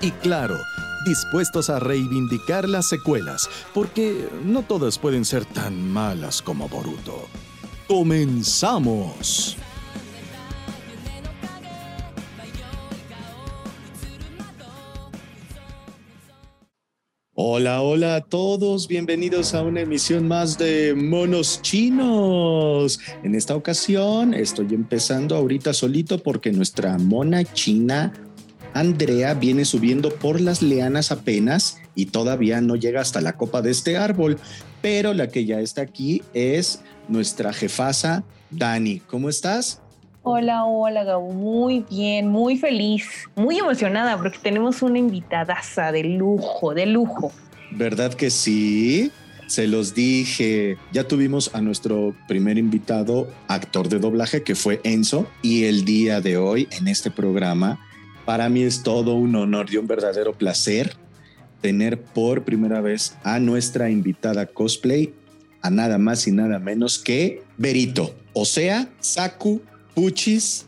Y claro, dispuestos a reivindicar las secuelas, porque no todas pueden ser tan malas como Boruto. ¡Comenzamos! Hola, hola a todos, bienvenidos a una emisión más de Monos Chinos. En esta ocasión estoy empezando ahorita solito porque nuestra mona china Andrea viene subiendo por las leanas apenas y todavía no llega hasta la copa de este árbol, pero la que ya está aquí es nuestra jefasa Dani. ¿Cómo estás? Hola, hola, Gabo. Muy bien, muy feliz, muy emocionada porque tenemos una invitadaza de lujo, de lujo. ¿Verdad que sí? Se los dije. Ya tuvimos a nuestro primer invitado, actor de doblaje, que fue Enzo, y el día de hoy en este programa, para mí es todo un honor y un verdadero placer tener por primera vez a nuestra invitada cosplay, a nada más y nada menos que Berito, o sea, Saku Puchis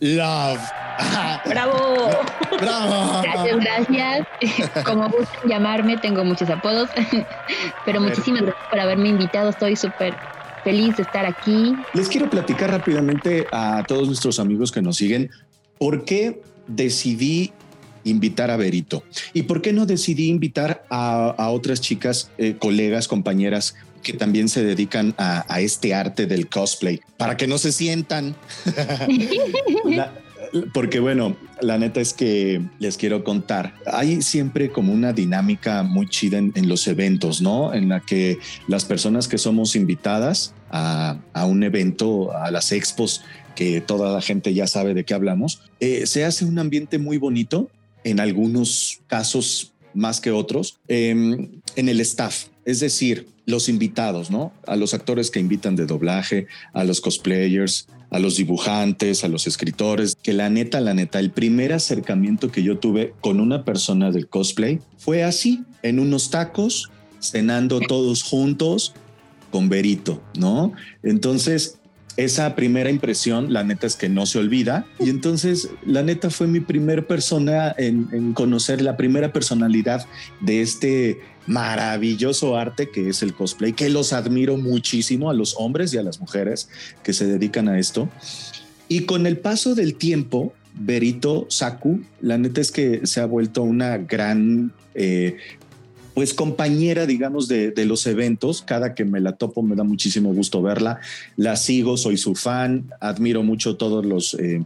Love. ¡Bravo! ¡Bravo! Gracias, gracias. Como gusten llamarme, tengo muchos apodos, pero muchísimas gracias por haberme invitado. Estoy súper feliz de estar aquí. Les quiero platicar rápidamente a todos nuestros amigos que nos siguen por qué decidí invitar a Berito y por qué no decidí invitar a, a otras chicas, eh, colegas, compañeras que también se dedican a, a, este arte del cosplay, para que no se sientan. La, porque bueno, la neta es que les quiero contar, hay siempre como una dinámica muy chida en, en los eventos, ¿no? En la que las personas que somos invitadas a, a un evento, a las expos, que toda la gente ya sabe de qué hablamos, eh, se hace un ambiente muy bonito, en algunos casos más que otros, eh, en el staff, es decir, los invitados, ¿no? A los actores que invitan de doblaje, a los cosplayers, a los dibujantes, a los escritores, que la neta, la neta, el primer acercamiento que yo tuve con una persona del cosplay fue así, en unos tacos, cenando todos juntos con Berito, ¿no? Entonces, esa primera impresión, la neta es que no se olvida. Y entonces, la neta fue mi primer persona en, conocer la primera personalidad de este maravilloso arte que es el cosplay, que los admiro muchísimo a los hombres y a las mujeres que se dedican a esto. Y con el paso del tiempo, Berito Saku, la neta es que se ha vuelto una gran eh, pues compañera, digamos, de, de, los eventos. Cada que me la topo me da muchísimo gusto verla. La sigo, soy su fan, admiro mucho todos los, eh,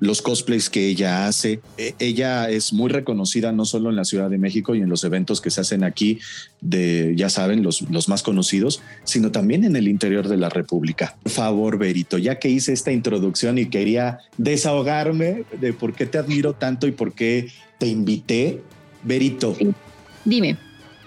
los cosplays que ella hace. E ella es muy reconocida no solo en la Ciudad de México y en los eventos que se hacen aquí, de, ya saben, los, los más conocidos, sino también en el interior de la República. Por favor, Berito, ya que hice esta introducción y quería desahogarme de por qué te admiro tanto y por qué te invité, Berito. Dime.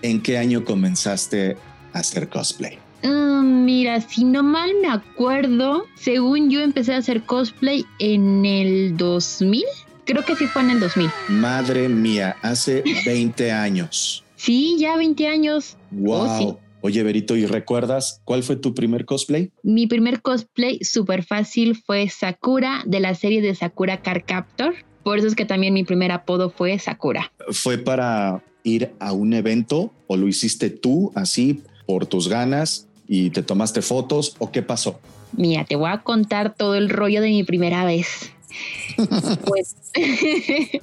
¿En qué año comenzaste a hacer cosplay? Uh, mira, si no mal me acuerdo, según yo empecé a hacer cosplay en el 2000. Creo que sí fue en el 2000. Madre mía, hace 20 años. Sí, ya 20 años. Wow. Oh, sí. Oye, Berito, ¿y recuerdas cuál fue tu primer cosplay? Mi primer cosplay súper fácil fue Sakura de la serie de Sakura Car Captor. Por eso es que también mi primer apodo fue Sakura. ¿Fue para ir a un evento o lo hiciste tú así por tus ganas y te tomaste fotos o qué pasó? Mira, te voy a contar todo el rollo de mi primera vez. pues,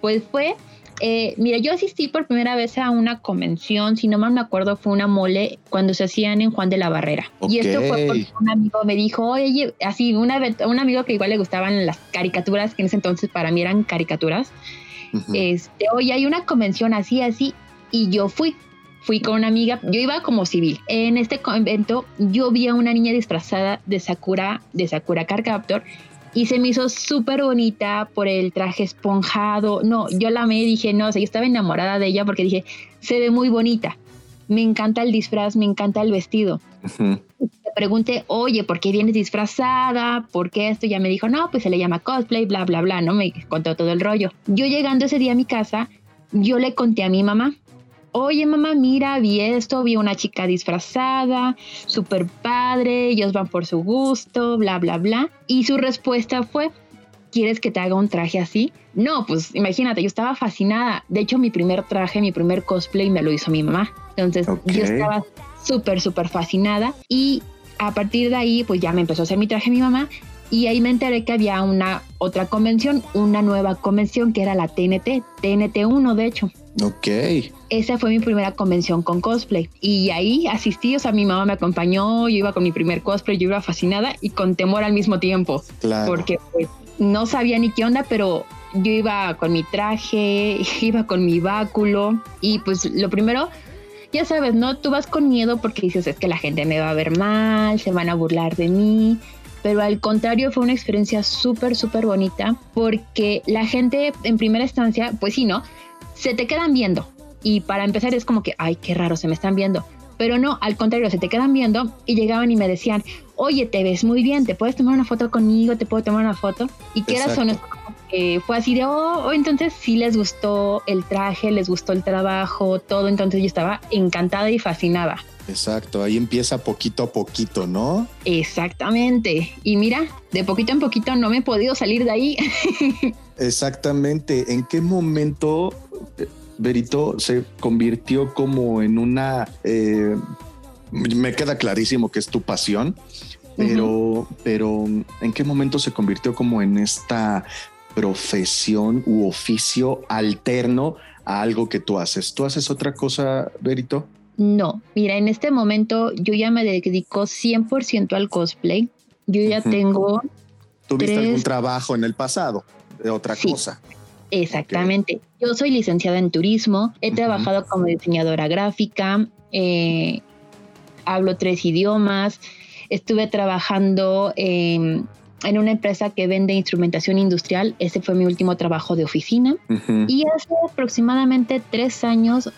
pues fue Eh, mira, yo asistí por primera vez a una convención, si no mal me acuerdo, fue una mole cuando se hacían en Juan de la Barrera. Y esto fue porque un amigo me dijo, oye, así, una, un amigo que igual le gustaban las caricaturas, que en ese entonces para mí eran caricaturas. Este, oye, hay una convención así, así, y yo fui. Fui con una amiga, yo iba como civil. En este evento yo vi a una niña disfrazada de Sakura, de Sakura Car Captor, y se me hizo súper bonita por el traje esponjado. No, yo la amé dije, no, o sea, yo estaba enamorada de ella porque dije, se ve muy bonita. Me encanta el disfraz, me encanta el vestido. Le pregunté, oye, ¿por qué vienes disfrazada? ¿Por qué esto? Ya me dijo, no, pues se le llama cosplay, bla, bla, bla, ¿no? Me contó todo el rollo. Yo llegando ese día a mi casa, yo le conté a mi mamá oye mamá, mira, vi esto, vi una chica disfrazada, súper padre, ellos van por su gusto, bla, bla, bla. Y su respuesta fue, ¿quieres que te haga un traje así? No, pues imagínate, yo estaba fascinada. De hecho, mi primer traje, mi primer cosplay me lo hizo mi mamá. Entonces yo estaba súper, súper fascinada. Y a partir de ahí, pues ya me empezó a hacer mi traje mi mamá. Y ahí me enteré que había una otra convención, una nueva convención que era la TNT, TNT1 de hecho. Ok. Esa fue mi primera convención con cosplay. Y ahí asistí, o sea, mi mamá me acompañó, yo iba con mi primer cosplay, yo iba fascinada y con temor al mismo tiempo. Claro. Porque pues, no sabía ni qué onda, pero yo iba con mi traje, iba con mi báculo y pues lo primero, ya sabes, ¿no? Tú vas con miedo porque dices, es que la gente me va a ver mal, se van a burlar de mí. Pero al contrario, fue una experiencia súper, súper bonita porque la gente en primera instancia, pues sí, ¿no? se te quedan viendo. Y para empezar es como que, ay, qué raro, se me están viendo. Pero no, al contrario, se te quedan viendo y llegaban y me decían, oye, te ves muy bien, te puedes tomar una foto conmigo, te puedo tomar una foto. Y que era son fue así de, oh, oh, entonces sí les gustó el traje, les gustó el trabajo, todo. Entonces yo estaba encantada y fascinada. Exacto, ahí empieza poquito a poquito, ¿no? Exactamente. Y mira, de poquito en poquito no me he podido salir de ahí. Exactamente. ¿En qué momento Berito se convirtió como en una... Eh, me queda clarísimo que es tu pasión, pero, pero ¿en qué momento se convirtió como en esta profesión u oficio alterno a algo que tú haces? ¿Tú haces otra cosa, Berito? No, mira, en este momento yo ya me dedico 100% al cosplay. Yo ya tengo... ¿Tuviste algún trabajo en el pasado de otra cosa? Exactamente. Yo soy licenciada en turismo, he trabajado como diseñadora gráfica, eh, hablo tres idiomas, estuve trabajando en una empresa que vende instrumentación industrial, ese fue mi último trabajo de oficina, y hace aproximadamente tres años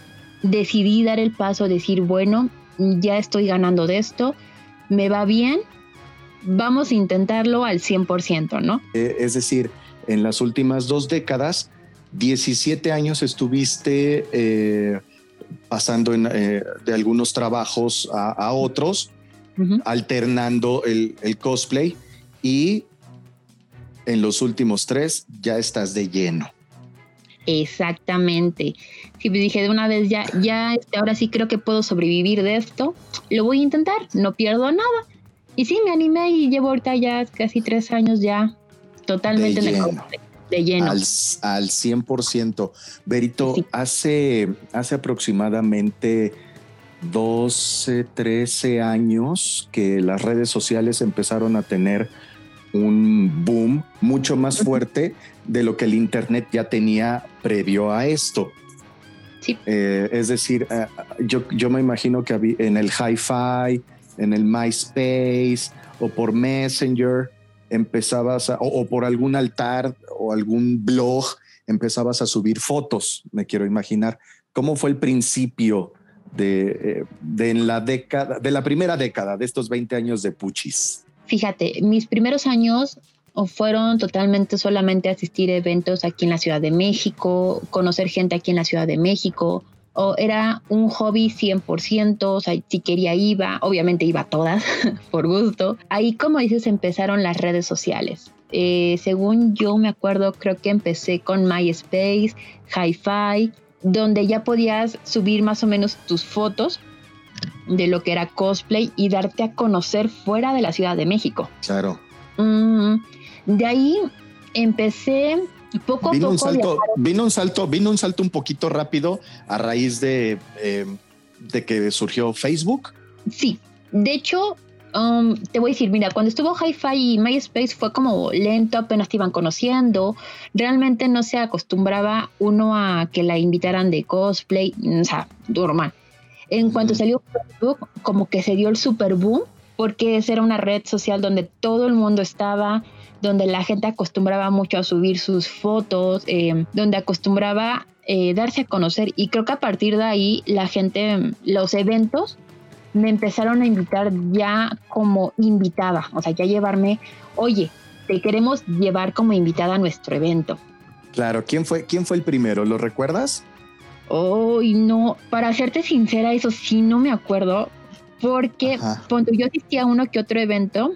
decidí dar el paso, decir, bueno, ya estoy ganando de esto, me va bien, vamos a intentarlo al 100%, ¿no? Eh, es decir, en las últimas dos décadas, 17 años estuviste eh, pasando eh, de algunos trabajos a, otros, alternando el, cosplay y en los últimos tres ya estás de lleno. Exactamente. Si me dije de una vez ya, ya, este, ahora sí creo que puedo sobrevivir de esto, lo voy a intentar, no pierdo nada. Y sí, me animé y llevo ahorita ya casi tres años ya totalmente de lleno. De lleno. Al, al 100%. Berito, hace, hace aproximadamente 12, 13 años que las redes sociales empezaron a tener un boom mucho más fuerte de lo que el Internet ya tenía previo a esto. Sí. Eh, es decir, eh, yo, yo me imagino que en el hi-fi, en el MySpace o por Messenger, empezabas o, por algún altar o algún blog, empezabas a subir fotos, me quiero imaginar. ¿Cómo fue el principio de, eh, de la década, de la primera década de estos 20 años de Puchis? Fíjate, mis primeros años fueron totalmente solamente asistir a eventos aquí en la Ciudad de México, conocer gente aquí en la Ciudad de México, o era un hobby 100%, o sea, si quería iba, obviamente iba todas, por gusto. Ahí, como dices, empezaron las redes sociales. Eh, según yo me acuerdo, creo que empecé con MySpace, HiFi, donde ya podías subir más o menos tus fotos de lo que era cosplay y darte a conocer fuera de la Ciudad de México. Claro. Mm, de ahí empecé Poco a Vino poco un salto, vino un salto, vino un salto un poquito rápido a raíz de, eh, de que surgió Facebook. Sí, de hecho, um, te voy a decir, mira, cuando estuvo Hi-Fi y MySpace fue como lento, apenas te iban conociendo, realmente no se acostumbraba uno a que la invitaran de cosplay, o sea, normal. En cuanto salió Facebook, como que se dio el super boom, porque esa era una red social donde todo el mundo estaba, donde la gente acostumbraba mucho a subir sus fotos, eh, donde acostumbraba eh, darse a conocer. Y creo que a partir de ahí la gente, los eventos, me empezaron a invitar ya como invitada, o sea, ya llevarme, oye, te queremos llevar como invitada a nuestro evento. Claro, ¿quién fue, quién fue el primero? ¿Lo recuerdas? Hoy no, para serte sincera, eso sí no me acuerdo, porque Ajá. cuando yo asistía a uno que otro evento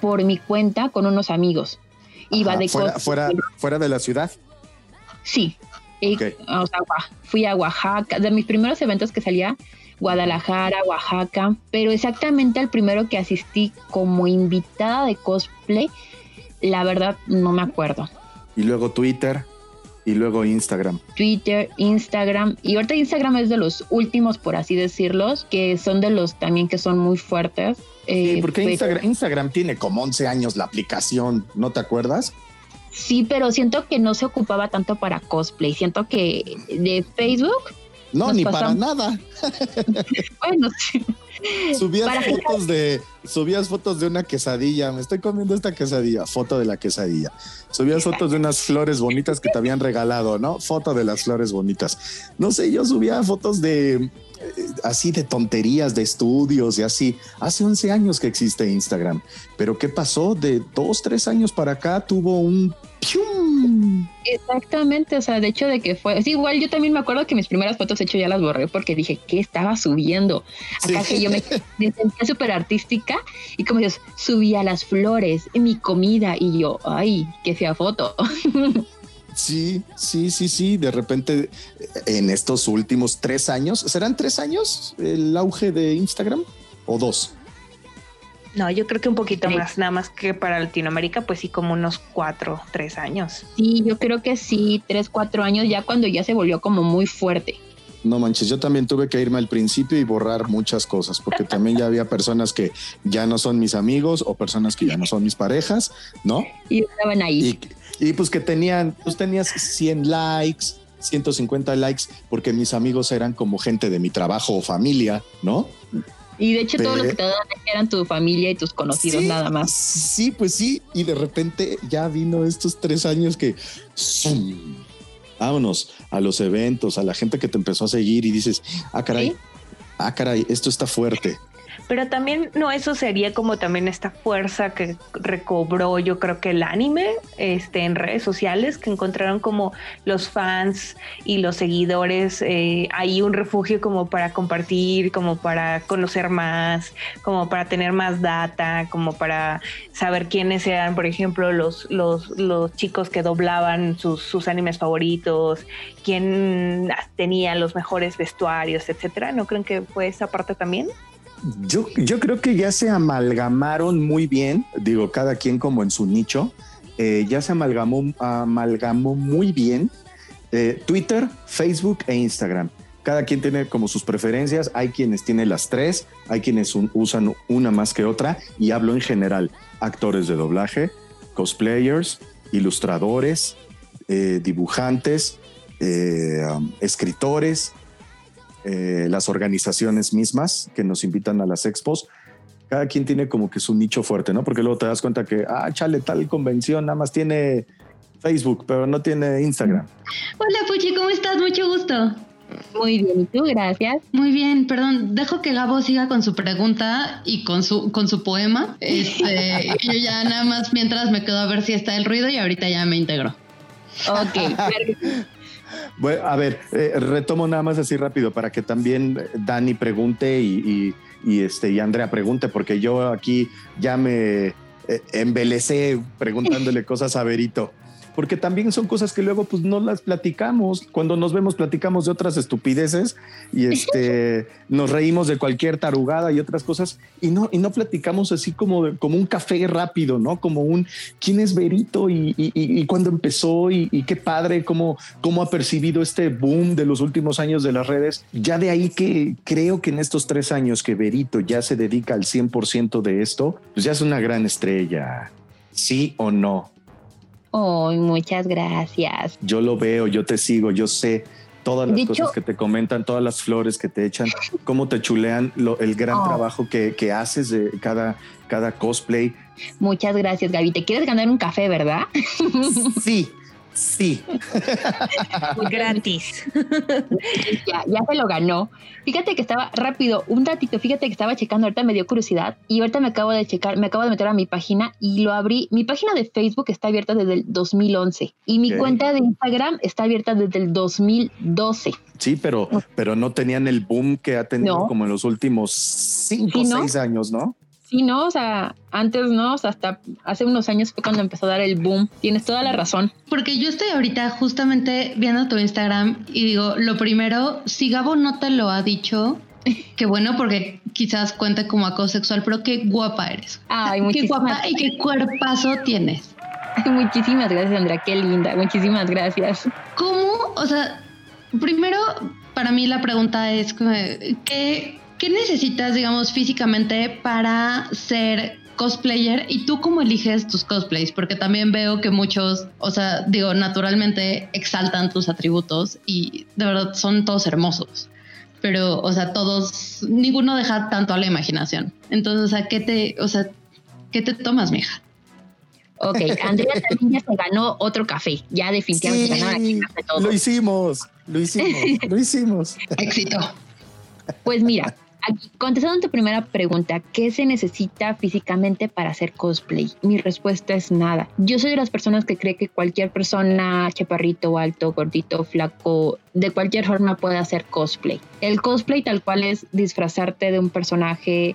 por mi cuenta con unos amigos. Iba Ajá, de fuera, fuera, fuera de la ciudad. Sí. Y, Ok. o sea, Oa- fui a Oaxaca, de mis primeros eventos que salía, Guadalajara, Oaxaca, pero exactamente al primero que asistí como invitada de cosplay, la verdad no me acuerdo. Y luego Twitter y luego Instagram. Twitter, Instagram, y ahorita Instagram es de los últimos, por así decirlos, que son de los también que son muy fuertes. Sí, eh, porque pero- Instagram, Instagram tiene como 11 años la aplicación, ¿no te acuerdas? Sí, pero siento que no se ocupaba tanto para cosplay. Siento que de Facebook, No, ni pasamos. para nada. bueno, sí. Subías Para- fotos de, subías fotos de una quesadilla. Me estoy comiendo esta quesadilla. Foto de la quesadilla. Subías fotos de unas flores bonitas que te habían regalado, ¿no? Foto de las flores bonitas. No sé, yo subía fotos de eh, así de tonterías, de estudios y así. Hace 11 años que existe Instagram. Pero ¿qué pasó? De dos, tres años para acá tuvo un ¡pium! Exactamente, o sea, de hecho de que fue, sí, igual yo también me acuerdo que mis primeras fotos de hecho ya las borré porque dije, ¿qué estaba subiendo? Acá Sí. que yo me, sentía súper artística y como Dios, subía las flores, mi comida y yo, ay, qué fea foto. Sí, sí, sí, sí. De repente, en estos últimos tres años, ¿serán tres años el auge de Instagram o dos? No, yo creo que un poquito Sí. más, nada más que para Latinoamérica, pues sí, como unos cuatro, tres años. Sí, yo creo que sí, tres, cuatro años ya cuando ya se volvió como muy fuerte. No manches, yo también tuve que irme al principio y borrar muchas cosas, porque también ya había personas que ya no son mis amigos o personas que ya no son mis parejas, ¿no? Y estaban ahí. Y, y pues que tenían, pues tenías 100 likes, 150 likes, porque mis amigos eran como gente de mi trabajo o familia, ¿no? Y de hecho todo lo Pe- que te daban eran tu familia y tus conocidos Sí, nada más. Sí, pues sí. Y de repente ya vino estos tres años que ¡zum! vámonos a los eventos, a la gente que te empezó a seguir y dices, ah, caray, Sí. ah, caray, esto está fuerte. Pero también, no, eso sería como también esta fuerza que recobró, yo creo que el anime, este, en redes sociales, que encontraron como los fans y los seguidores, eh, ahí un refugio como para compartir, como para conocer más, como para tener más data, como para saber quiénes eran, por ejemplo, los, los, los chicos que doblaban sus, sus animes favoritos, quién tenía los mejores vestuarios, etcétera. ¿No creen que fue esa parte también? Yo, creo que ya se amalgamaron muy bien, digo, cada quien como en su nicho, eh, ya se amalgamó, amalgamó muy bien eh, Twitter, Facebook e Instagram. Cada quien tiene como sus preferencias, hay quienes tienen las tres, hay quienes usan una más que otra y hablo en general, actores de doblaje, cosplayers, ilustradores, eh, dibujantes, um, escritores, eh, las organizaciones mismas que nos invitan a las expos. Cada quien tiene como que su nicho fuerte, ¿no? Porque luego te das cuenta que, ah, chale, tal convención nada más tiene Facebook, pero no tiene Instagram. Hola Puchi, ¿cómo estás? Mucho gusto. Muy bien, ¿y tú? Gracias. Muy bien, perdón, dejo que Gabo siga con su pregunta y con su con su poema. Este, yo ya nada más mientras me quedo a ver si está el ruido y ahorita ya me integro. Ok, sí. Bueno, a ver, eh, retomo nada más así rápido para que también Dani pregunte y, este, y Andrea pregunte, porque yo aquí ya me eh, embelecé preguntándole cosas a Berito. Porque también son cosas que luego pues no las platicamos. Cuando nos vemos platicamos de otras estupideces y este nos reímos de cualquier tarugada y otras cosas y no y no platicamos así como como un café rápido, ¿no? Como un quién es Berito y, y, y cuándo empezó y, y, qué padre cómo cómo ha percibido este boom de los últimos años de las redes. Ya de ahí que creo que en estos tres años que Berito ya se dedica al 100% de esto, pues ya es una gran estrella. ¿Sí o no? Oh, muchas gracias. Yo lo veo, yo te sigo, yo sé todas las cosas que te comentan, todas las flores que te echan, cómo te chulean el gran oh. trabajo que, que, haces de cada, cada cosplay. Muchas gracias, Gaby. Te quieres ganar un café, ¿verdad? Sí, Sí. Gratis. ya, ya se lo ganó. Fíjate que estaba rápido, un datito, fíjate que estaba checando, ahorita me dio curiosidad y ahorita me acabo de checar, me acabo de meter a mi página y lo abrí. Mi página de Facebook está abierta desde el 2011 y mi cuenta de Instagram está abierta desde el 2012. Sí, pero, pero no tenían el boom que ha tenido como en los últimos cinco o seis años, ¿no? Sí, no, o sea, antes no, o sea, hasta hace unos años fue cuando empezó a dar el boom. Tienes toda la razón. Porque yo estoy ahorita justamente viendo tu Instagram y digo, lo primero, si Gabo no te lo ha dicho, qué bueno, porque quizás cuente como acoso sexual, pero qué guapa eres. Ay, qué guapa y qué cuerpazo tienes. Muchísimas gracias, Andrea, qué linda, muchísimas gracias. ¿Cómo? O sea, primero, para mí la pregunta es, ¿qué ¿Qué necesitas, digamos, físicamente para ser cosplayer y tú cómo eliges tus cosplays, porque también veo que muchos, o sea, digo, naturalmente exaltan tus atributos y de verdad son todos hermosos, pero, o sea, todos, ninguno deja tanto a la imaginación. Entonces, o sea, ¿qué te, o sea, qué te tomas, mija? Ok, Andrea también ya se ganó otro café, ya definitivamente sí, aquí café todo. Lo hicimos, lo hicimos, lo hicimos. Éxito. Pues mira, contestando tu primera pregunta, ¿qué se necesita físicamente para hacer cosplay? Mi respuesta es nada. Yo soy de las personas que cree que cualquier persona, chaparrito, alto, gordito, flaco, de cualquier forma puede hacer cosplay. El cosplay tal cual es disfrazarte de un personaje,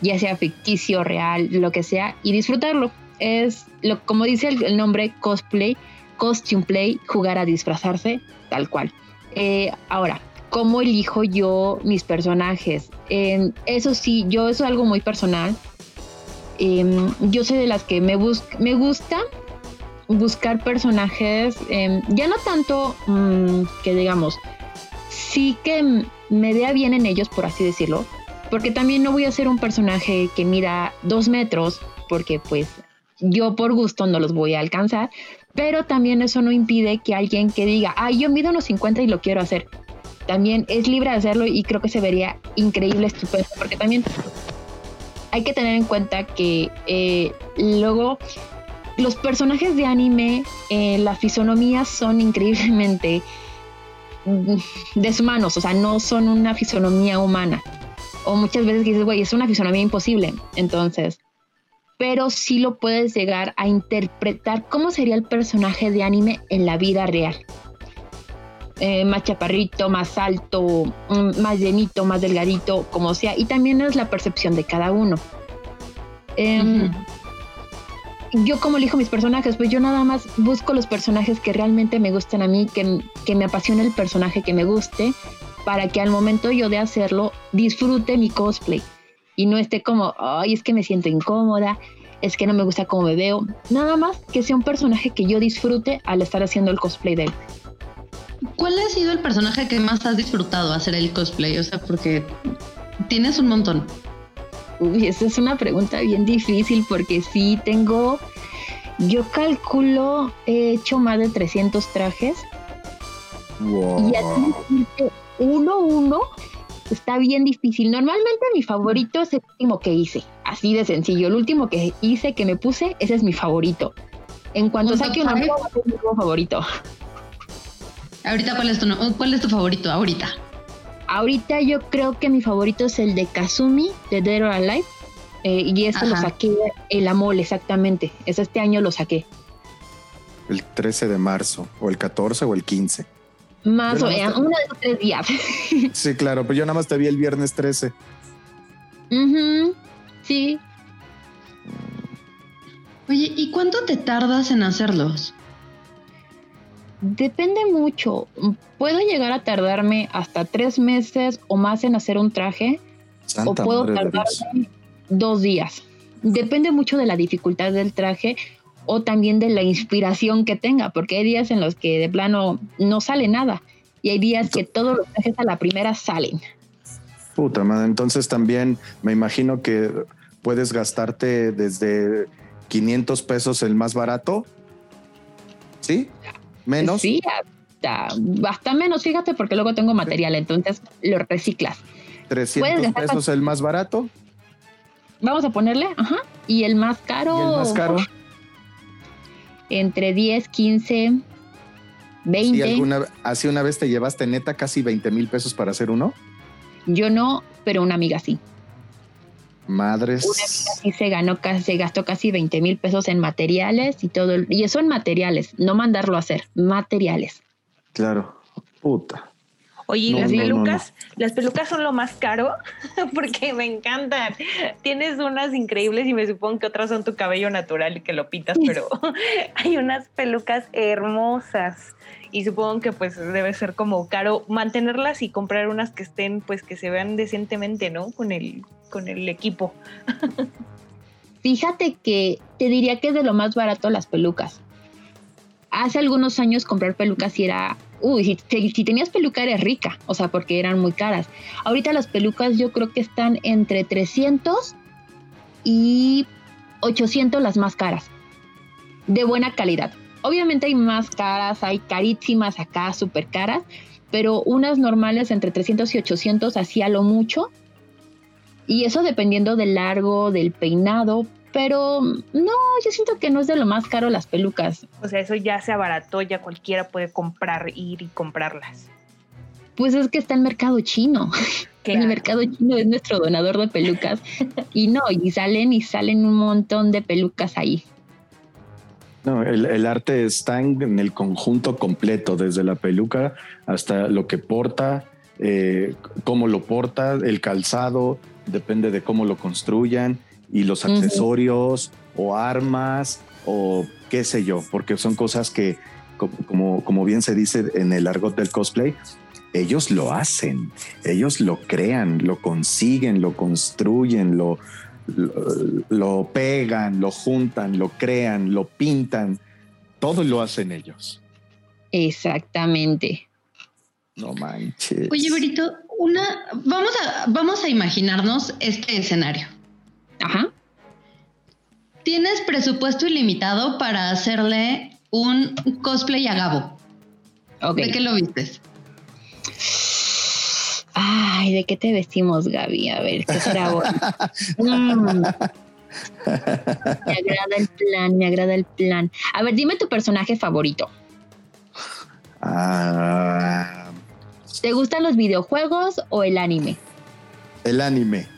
ya sea ficticio, real, lo que sea, y disfrutarlo. Es lo, como dice el, nombre cosplay, costume play, jugar a disfrazarse, tal cual. Eh, ahora, cómo elijo yo mis personajes. eso sí, yo eso es algo muy personal. Em, yo soy de las que me, me gusta buscar personajes, em, ya no tanto mm, que digamos, sí que me vea bien en ellos, por así decirlo, porque también no voy a ser un personaje que mida dos metros, porque pues yo por gusto no los voy a alcanzar, pero también eso no impide que alguien que diga, ay, yo mido unos 50 y lo quiero hacer también es libre de hacerlo y creo que se vería increíble, estupendo, porque también hay que tener en cuenta que eh, luego los personajes de anime, eh, las fisonomías son increíblemente deshumanos, o sea, no son una fisonomía humana. O muchas veces dices, güey, es una fisonomía imposible. Entonces, pero sí lo puedes llegar a interpretar cómo sería el personaje de anime en la vida real. Eh, más chaparrito, más alto, mm, más llenito, más delgadito, como sea. Y también es la percepción de cada uno. Em, yo como elijo mis personajes, pues yo nada más busco los personajes que realmente me gusten a mí, que, que me apasione el personaje que me guste, para que al momento yo de hacerlo disfrute mi cosplay y no esté como, ay, es que me siento incómoda, es que no me gusta cómo me veo. Nada más que sea un personaje que yo disfrute al estar haciendo el cosplay de él. ¿Cuál ha sido el personaje que más has disfrutado hacer el cosplay? O sea, porque tienes un montón. Uy, esa es una pregunta bien difícil porque sí tengo, yo calculo, he hecho más de 300 trajes. Wow. Y así uno uno está bien difícil. Normalmente mi favorito es el último que hice, así de sencillo. El último que hice, que me puse, ese es mi favorito. En cuanto saque un nuevo, es mi favorito. Ahorita, ¿cuál es tu, cuál es tu favorito ahorita? Ahorita yo creo que mi favorito es el de Kazumi, de Dead or Alive. Eh, y este lo saqué el Amol, exactamente. Es este año lo saqué. El 13 de marzo, o el 14 o el 15. Más o menos, uno de esos tres días. sí, claro, pero yo nada más te vi el viernes 13. Sí. Oye, ¿y cuánto te tardas en hacerlos? Depende mucho. Puedo llegar a tardarme hasta tres meses o más en hacer un traje o puedo tardarme dos días. Depende mucho de la dificultad del traje o también de la inspiración que tenga, porque hay días en los que de plano no sale nada y hay días que todos los trajes a la primera salen. Puta madre, entonces también me imagino que puedes gastarte desde 500 pesos el más barato. ¿Sí? ¿Menos? Sí, hasta, menos, fíjate, porque luego tengo material, entonces lo reciclas. 300 pesos el más barato. Vamos a ponerle, ajá. Y el más caro. ¿Y el más caro. Entre 10, 15, 20. alguna, ¿Así una vez te llevaste neta casi 20 mil pesos para hacer uno? Yo no, pero una amiga sí. Madres. Una sí se ganó, se gastó casi 20 mil pesos en materiales y todo. Y eso en materiales, no mandarlo a hacer, materiales. Claro, puta. Oye, las pelucas, las pelucas son lo más caro porque me encantan. Tienes unas increíbles y me supongo que otras son tu cabello natural y que lo pintas, pero hay unas pelucas hermosas y supongo que pues debe ser como caro mantenerlas y comprar unas que estén pues que se vean decentemente, ¿no? Con el con el equipo. Fíjate que te diría que es de lo más barato las pelucas. Hace algunos años comprar pelucas y era uy, si, tenías peluca eres rica, o sea, porque eran muy caras. Ahorita las pelucas yo creo que están entre 300 y 800 las más caras, de buena calidad. Obviamente hay más caras, hay carísimas acá, súper caras, pero unas normales entre 300 y 800 hacía lo mucho. Y eso dependiendo del largo, del peinado, pero no, yo siento que no es de lo más caro las pelucas. O sea, eso ya se abarató, ya cualquiera puede comprar, ir y comprarlas. Pues es que está el mercado chino. El mercado chino es nuestro donador de pelucas. y no, y salen y salen un montón de pelucas ahí. No, el, arte está en, el conjunto completo, desde la peluca hasta lo que porta, eh, cómo lo porta, el calzado, depende de cómo lo construyan y los accesorios o armas o qué sé yo, porque son cosas que, como, como bien se dice en el argot del cosplay, ellos lo hacen, ellos lo crean, lo consiguen, lo construyen, lo, lo, pegan, lo juntan, lo crean, lo pintan, todo lo hacen ellos. Exactamente. No manches. Oye, Berito, una, vamos a, vamos a imaginarnos este escenario. Ajá. Tienes presupuesto ilimitado para hacerle un cosplay a Gabo. ¿De qué lo vistes? Ay, ¿de qué te vestimos, Gaby? A ver, ¿qué será mm. Me agrada el plan, me agrada el plan. A ver, dime tu personaje favorito. Ah. ¿Te gustan los videojuegos o el anime? El anime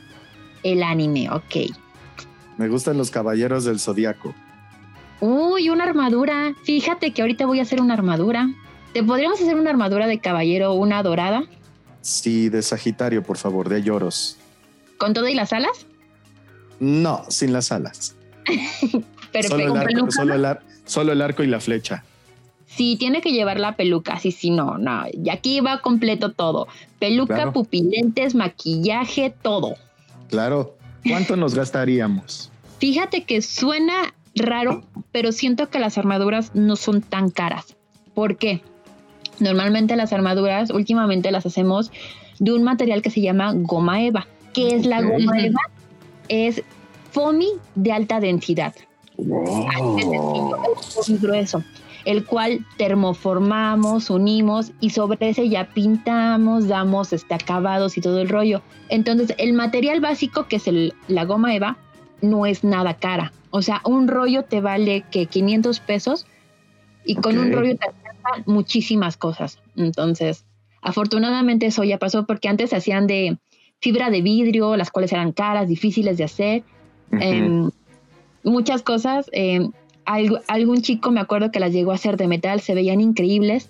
el anime, ok. Me gustan los caballeros del zodiaco. Uy, una armadura. Fíjate que ahorita voy a hacer una armadura. ¿Te podríamos hacer una armadura de caballero, una dorada? Sí, de Sagitario, por favor, de lloros. ¿Con todo y las alas? No, sin las alas. Pero solo, el arco, solo, el arco y la flecha. Sí, tiene que llevar la peluca, sí, sí, no, no. Y aquí va completo todo. Peluca, pupilentes, maquillaje, todo. Claro. ¿Cuánto nos gastaríamos? Fíjate que suena raro, pero siento que las armaduras no son tan caras. ¿Por qué? Normalmente las armaduras últimamente las hacemos de un material que se llama goma eva. ¿Qué es la goma eva? Es foamy de alta densidad. Wow. Es grueso el cual termoformamos, unimos y sobre ese ya pintamos, damos este, acabados y todo el rollo. Entonces, el material básico, que es la goma eva, no es nada cara. O sea, un rollo te vale que 500 pesos y con un rollo te alcanzan muchísimas cosas. Entonces, afortunadamente eso ya pasó porque antes se hacían de fibra de vidrio, las cuales eran caras, difíciles de hacer. Em, muchas cosas. Em, algún chico me acuerdo que las llegó a hacer de metal, se veían increíbles,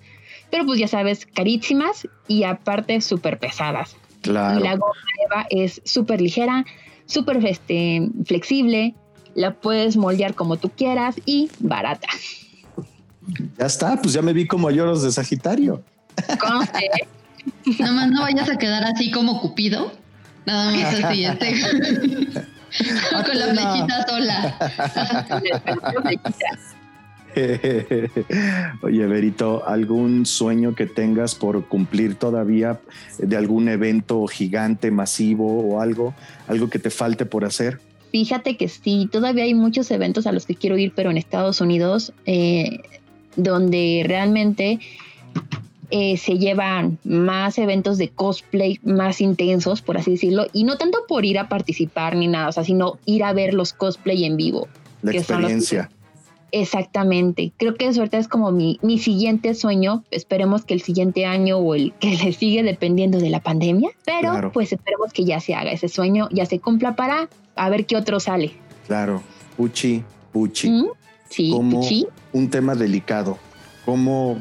pero pues ya sabes, carísimas y aparte súper pesadas. Claro. Y la goma Eva es súper ligera, súper este, flexible, la puedes moldear como tú quieras y barata. Ya está, pues ya me vi como lloros de Sagitario. ¿Cómo sé? Nada más no vayas a quedar así como Cupido. Nada más el siguiente. Con la flechita sola. Oye, Berito, ¿algún sueño que tengas por cumplir todavía de algún evento gigante, masivo o algo? ¿Algo que te falte por hacer? Fíjate que sí, todavía hay muchos eventos a los que quiero ir, pero en Estados Unidos, eh, donde realmente eh, se llevan más eventos de cosplay más intensos, por así decirlo, y no tanto por ir a participar ni nada, o sea, sino ir a ver los cosplay en vivo. La experiencia. Exactamente. Creo que eso ahorita es como mi, mi siguiente sueño. Esperemos que el siguiente año o el que le sigue dependiendo de la pandemia. Pero pues esperemos que ya se haga ese sueño, ya se cumpla para a ver qué otro sale. Claro. Puchi, Puchi. ¿Mm? Sí, como Puchi. un tema delicado. ¿Cómo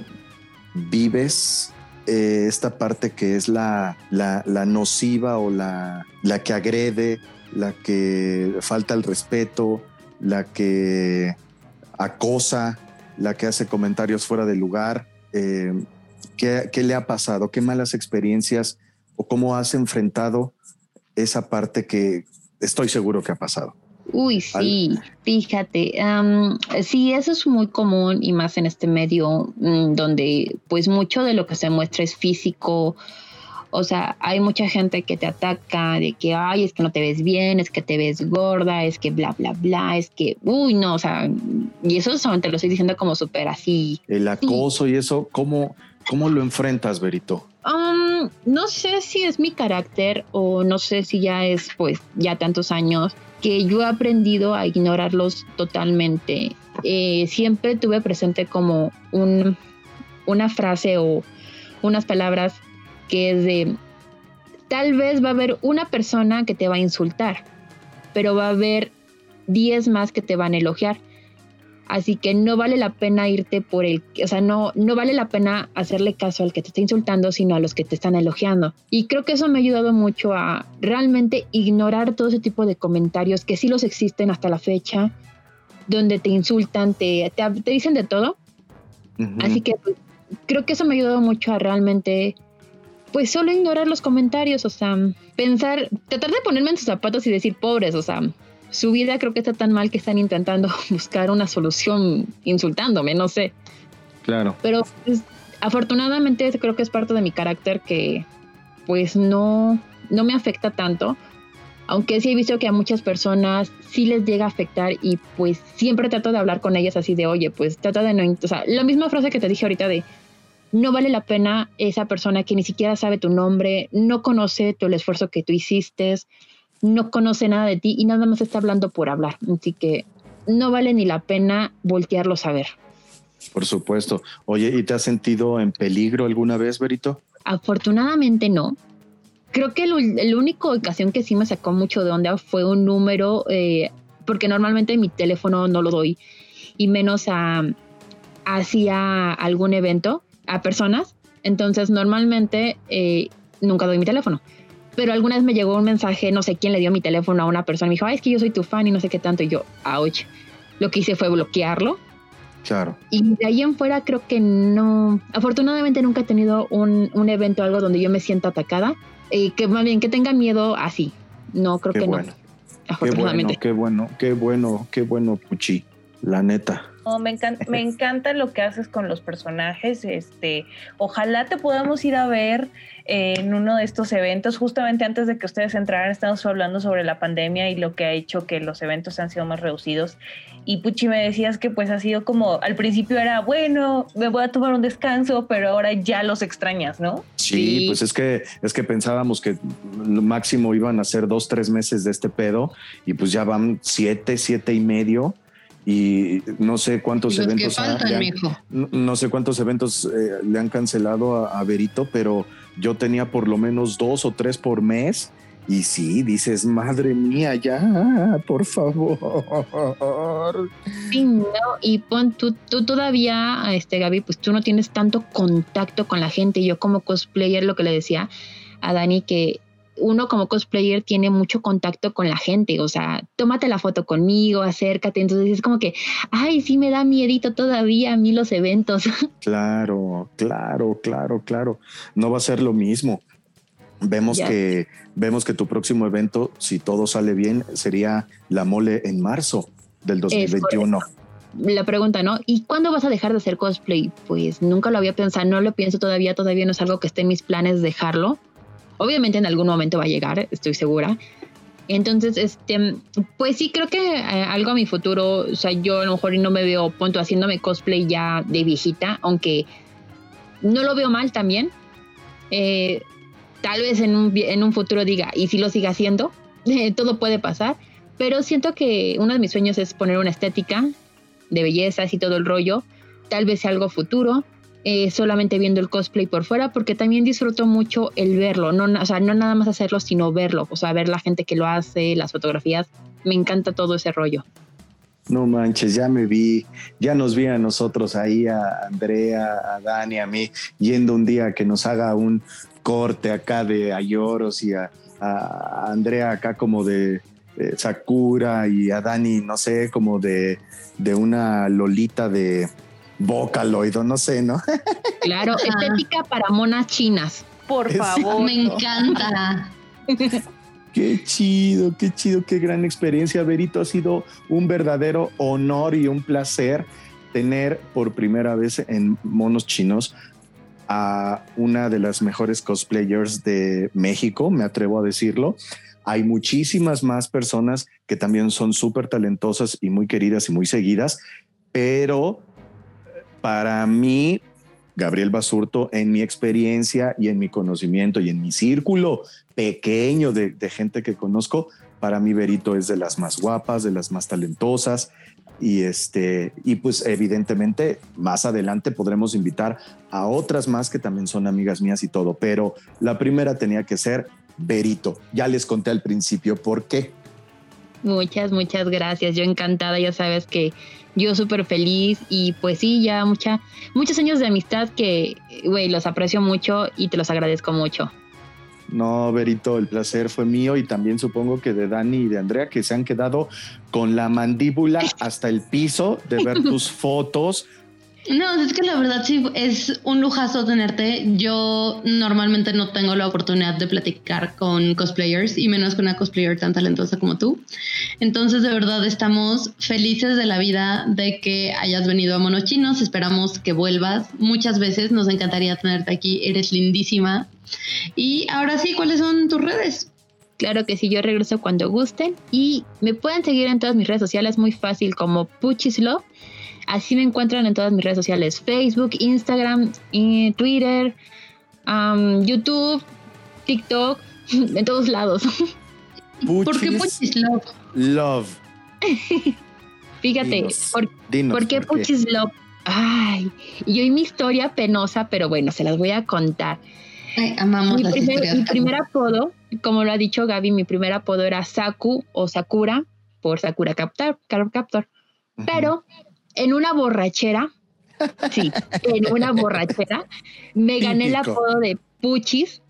vives eh, esta parte que es la, la, nociva o la, la que agrede, la que falta el respeto, la que acosa, la que hace comentarios fuera de lugar. Eh, ¿qué, ¿Qué le ha pasado? ¿Qué malas experiencias o cómo has enfrentado esa parte que estoy seguro que ha pasado? Uy, sí, fíjate, am, sí, eso es muy común y más en este medio mm, donde pues mucho de lo que se muestra es físico, o sea, hay mucha gente que te ataca de que, ay, es que no te ves bien, es que te ves gorda, es que bla, bla, bla, es que, uy, no, o sea, y eso solamente lo estoy diciendo como súper así. El acoso y eso, ¿cómo, cómo lo enfrentas, Berito? No sé si es mi carácter o no sé si ya es pues ya tantos años que yo he aprendido a ignorarlos totalmente. Eh, siempre tuve presente como un, una frase o unas palabras que es de, tal vez va a haber una persona que te va a insultar, pero va a haber 10 más que te van a elogiar. Así que no vale la pena irte por el, o sea, no, no vale la pena hacerle caso al que te está insultando, sino a los que te están elogiando. Y creo que eso me ha ayudado mucho a realmente ignorar todo ese tipo de comentarios que sí los existen hasta la fecha, donde te insultan, te, te, te dicen de todo. Así que pues, creo que eso me ha ayudado mucho a realmente, pues solo ignorar los comentarios, o sea, pensar, tratar de ponerme en sus zapatos y decir pobres, o sea, su vida creo que está tan mal que están intentando buscar una solución insultándome, no sé. Claro. Pero pues, afortunadamente creo que es parte de mi carácter que pues no, no me afecta tanto. Aunque sí he visto que a muchas personas sí les llega a afectar y pues siempre trato de hablar con ellas así de, oye, pues trata de no... O sea, la misma frase que te dije ahorita de, no vale la pena esa persona que ni siquiera sabe tu nombre, no conoce todo el esfuerzo que tú hiciste, no conoce nada de ti y nada más está hablando por hablar. Así que no vale ni la pena voltearlos a ver. Por supuesto. Oye, ¿y te has sentido en peligro alguna vez, Berito? Afortunadamente no. Creo que la única ocasión que sí me sacó mucho de onda fue un número, eh, porque normalmente mi teléfono no lo doy, y menos a hacia algún evento, a personas. Entonces normalmente eh, nunca doy mi teléfono. Pero alguna vez me llegó un mensaje, no sé quién le dio mi teléfono a una persona, me dijo, Ay, es que yo soy tu fan y no sé qué tanto, y yo, ouch. Lo que hice fue bloquearlo Claro. y de ahí en fuera creo que no, afortunadamente nunca he tenido un, un evento o algo donde yo me sienta atacada, eh, que más bien que tenga miedo así. No, creo Qué que bueno. no. Qué bueno, Afortunadamente. qué bueno, qué bueno, qué bueno, Puchi. La neta. No, me, encanta, me encanta lo que haces con los personajes. Este, ojalá te podamos ir a ver eh, en uno de estos eventos. Justamente antes de que ustedes entraran, estamos hablando sobre la pandemia y lo que ha hecho que los eventos han sido más reducidos. Y Puchi me decías que pues ha sido como, al principio era, bueno, me voy a tomar un descanso, pero ahora ya los extrañas, ¿no? Sí, Sí. pues es que es que pensábamos que lo máximo iban a ser dos, tres meses de este pedo y pues ya van siete, siete y medio y no sé cuántos Los eventos faltan, han- no, no sé cuántos eventos eh, le han cancelado a, a Berito, pero yo tenía por lo menos dos o tres por mes. Y sí, dices, madre mía, ya, por favor. Sí, no, y pon tú, tú todavía, este Gaby, pues tú no tienes tanto contacto con la gente. Yo como cosplayer lo que le decía a Dani que uno como cosplayer tiene mucho contacto con la gente, o sea, tómate la foto conmigo, acércate, entonces es como que, ay, sí me da miedito todavía a mí los eventos. Claro, claro, claro, claro. No va a ser lo mismo. Vemos que vemos que tu próximo evento, si todo sale bien, sería la mole en marzo del 2021 la pregunta, ¿no? ¿Y cuándo vas a dejar de hacer cosplay? Pues nunca lo había pensado, no lo pienso todavía, todavía no es algo que esté en mis planes dejarlo. Obviamente en algún momento va a llegar, estoy segura. Entonces, este, pues sí, creo que eh, algo a mi futuro, o sea, yo a lo mejor no me veo punto haciéndome cosplay ya de viejita, aunque no lo veo mal también. Eh, tal vez en un, en un futuro diga, y si lo siga haciendo, todo puede pasar, pero siento que uno de mis sueños es poner una estética de bellezas y todo el rollo, tal vez sea algo futuro, eh, solamente viendo el cosplay por fuera, porque también disfruto mucho el verlo, no, o sea, no nada más hacerlo, sino verlo, o sea, ver la gente que lo hace, las fotografías, me encanta todo ese rollo. No manches, ya me vi, ya nos vi a nosotros ahí, a Andrea, a Dani, a mí, yendo un día que nos haga un corte acá de Ayoros y a, Andrea acá como de, eh, Sakura y a Dani, no sé, como de, de una Lolita de Vocaloid, no sé, ¿no? Claro, estética para monas chinas. Por favor. Me encanta. Qué chido, qué chido, qué gran experiencia. Verito, ha sido un verdadero honor y un placer tener por primera vez en Monos Chinos a una de las mejores cosplayers de México, me atrevo a decirlo. Hay muchísimas más personas que también son súper talentosas y muy queridas y muy seguidas, pero para mí, Gabriel Basurto, en mi experiencia y en mi conocimiento y en mi círculo pequeño de, gente que conozco, para mí Berito es de las más guapas, de las más talentosas y este y pues evidentemente más adelante podremos invitar a otras más que también son amigas mías y todo, pero la primera tenía que ser Berito. Ya les conté al principio por qué. Muchas, muchas gracias. Yo encantada, ya sabes que yo súper feliz y pues sí, ya mucha, muchos años de amistad que, güey, los aprecio mucho y te los agradezco mucho. No, Berito, el placer fue mío y también supongo que de Dani y de Andrea que se han quedado con la mandíbula hasta el piso de ver tus fotos, no, es que la verdad sí es un lujazo tenerte. Yo normalmente no tengo la oportunidad de platicar con cosplayers y menos con una cosplayer tan talentosa como tú. Entonces, de verdad, estamos felices de la vida de que hayas venido a Monochinos. Esperamos que vuelvas muchas veces. Nos encantaría tenerte aquí. Eres lindísima. Y ahora sí, ¿cuáles son tus redes? Claro que sí, yo regreso cuando gusten y me pueden seguir en todas mis redes sociales muy fácil como Puchislo Así me encuentran en todas mis redes sociales, Facebook, Instagram, Twitter, YouTube, TikTok, en todos lados. ¿Por qué Puchis Love? Love. Fíjate, por, qué Puchis Love? Ay, y hoy mi historia penosa, pero bueno, se las voy a contar. Ay, amamos mi, primer, mi primer apodo, como lo ha dicho Gaby, mi primer apodo era Saku o Sakura por Sakura Captor, Captor. Pero en una borrachera, sí, en una borrachera, me gané el apodo de Puchis,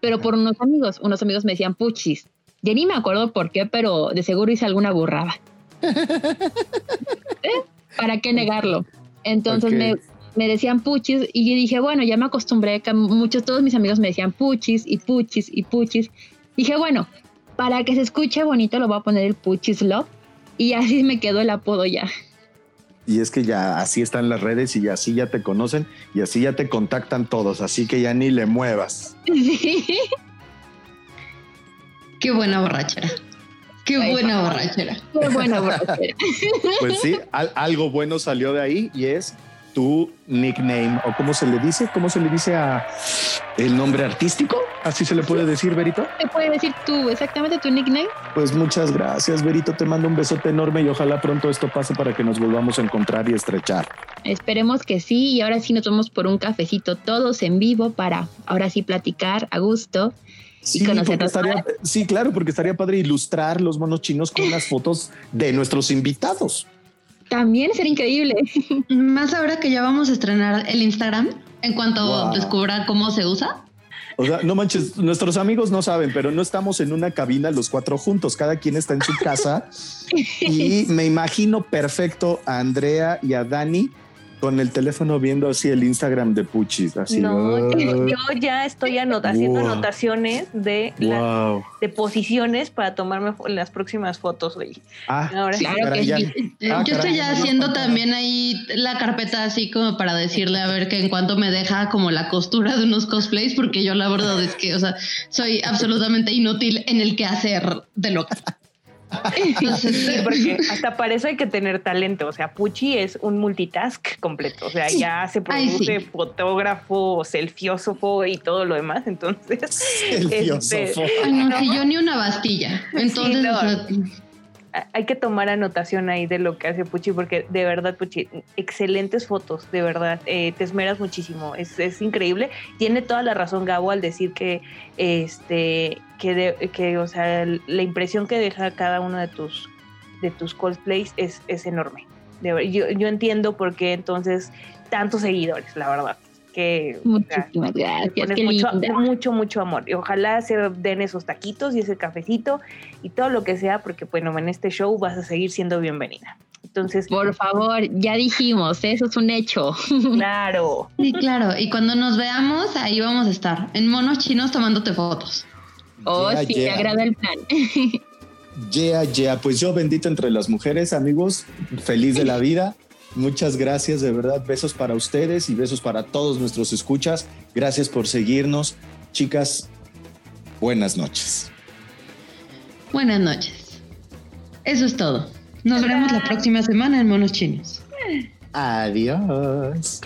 pero por unos amigos. Unos amigos me decían Puchis. Ya ni me acuerdo por qué, pero de seguro hice alguna burrada. ¿Eh? ¿Para qué negarlo? Entonces me, me, decían Puchis y yo dije, bueno, ya me acostumbré que muchos, todos mis amigos me decían Puchis y Puchis y Puchis. Dije, bueno, para que se escuche bonito lo voy a poner el Puchis Love y así me quedó el apodo ya. Y es que ya así están las redes y así ya te conocen y así ya te contactan todos, así que ya ni le muevas. Qué buena borrachera. Qué buena borrachera. Qué buena borrachera. Pues sí, algo bueno salió de ahí y es tu nickname o cómo se le dice, cómo se le dice a el nombre artístico, así se le puede decir, Berito. Te puede decir tú exactamente tu nickname. Pues muchas gracias, Berito, te mando un besote enorme y ojalá pronto esto pase para que nos volvamos a encontrar y estrechar. Esperemos que sí y ahora sí nos vamos por un cafecito todos en vivo para ahora sí platicar a gusto. Sí, sí, claro, porque estaría padre ilustrar los monos chinos con unas fotos de nuestros invitados. También sería increíble. Más ahora que ya vamos a estrenar el Instagram, en cuanto descubra cómo se usa. O sea, no manches, nuestros amigos no saben, pero no estamos en una cabina los cuatro juntos, cada quien está en su casa y me imagino perfecto a Andrea y a Dani con el teléfono viendo así el Instagram de Puchis. Así, no, ah. yo, yo ya estoy anot haciendo Wow. anotaciones de, las- Wow. de posiciones para tomarme las próximas fotos, güey. Ah, Ahora sí. Claro caray, que ya- sí. Ah, yo estoy ya no, haciendo no, también ahí la carpeta así como para decirle a ver que en cuanto me deja como la costura de unos cosplays, porque yo la verdad es que, o sea, soy absolutamente inútil en el que hacer de lo que. Sí, porque hasta para eso hay que tener talento. O sea, Pucci es un multitask completo. O sea, ya se Ay, sí. produce fotógrafo, selfiósofo y todo lo demás. Entonces, este, filósofo. ay, no, si yo ni una bastilla. Entonces, no. o sea, a- hay que tomar anotación ahí de lo que hace Pucci, porque de verdad, Pucci, excelentes fotos, de verdad. eh, te esmeras muchísimo. Es, es increíble. Tiene toda la razón Gabo al decir que, este, que, de- que, o sea, la impresión que deja cada uno de tus, de tus cosplays es, es enorme. Yo, yo entiendo por qué entonces tantos seguidores, la verdad. Que, o sea, Muchísimas gracias. pones Qué mucho, linda. mucho, mucho amor. Y ojalá se den esos taquitos y ese cafecito y todo lo que sea, porque bueno, en este show vas a seguir siendo bienvenida. Entonces, Por favor, ya dijimos, eso es un hecho. claro. sí, claro. Y cuando nos veamos, ahí vamos a estar, en monos chinos tomándote fotos. Oh, Yeah, sí, yeah. me agrada el plan. Yeah, yeah. Pues yo bendito entre las mujeres, amigos, feliz de la vida. Muchas gracias, de verdad. Besos para ustedes y besos para todos nuestros escuchas. Gracias por seguirnos. Chicas, buenas noches. Buenas noches. Eso es todo. Nos veremos la próxima semana en Monos Chinos. Adiós.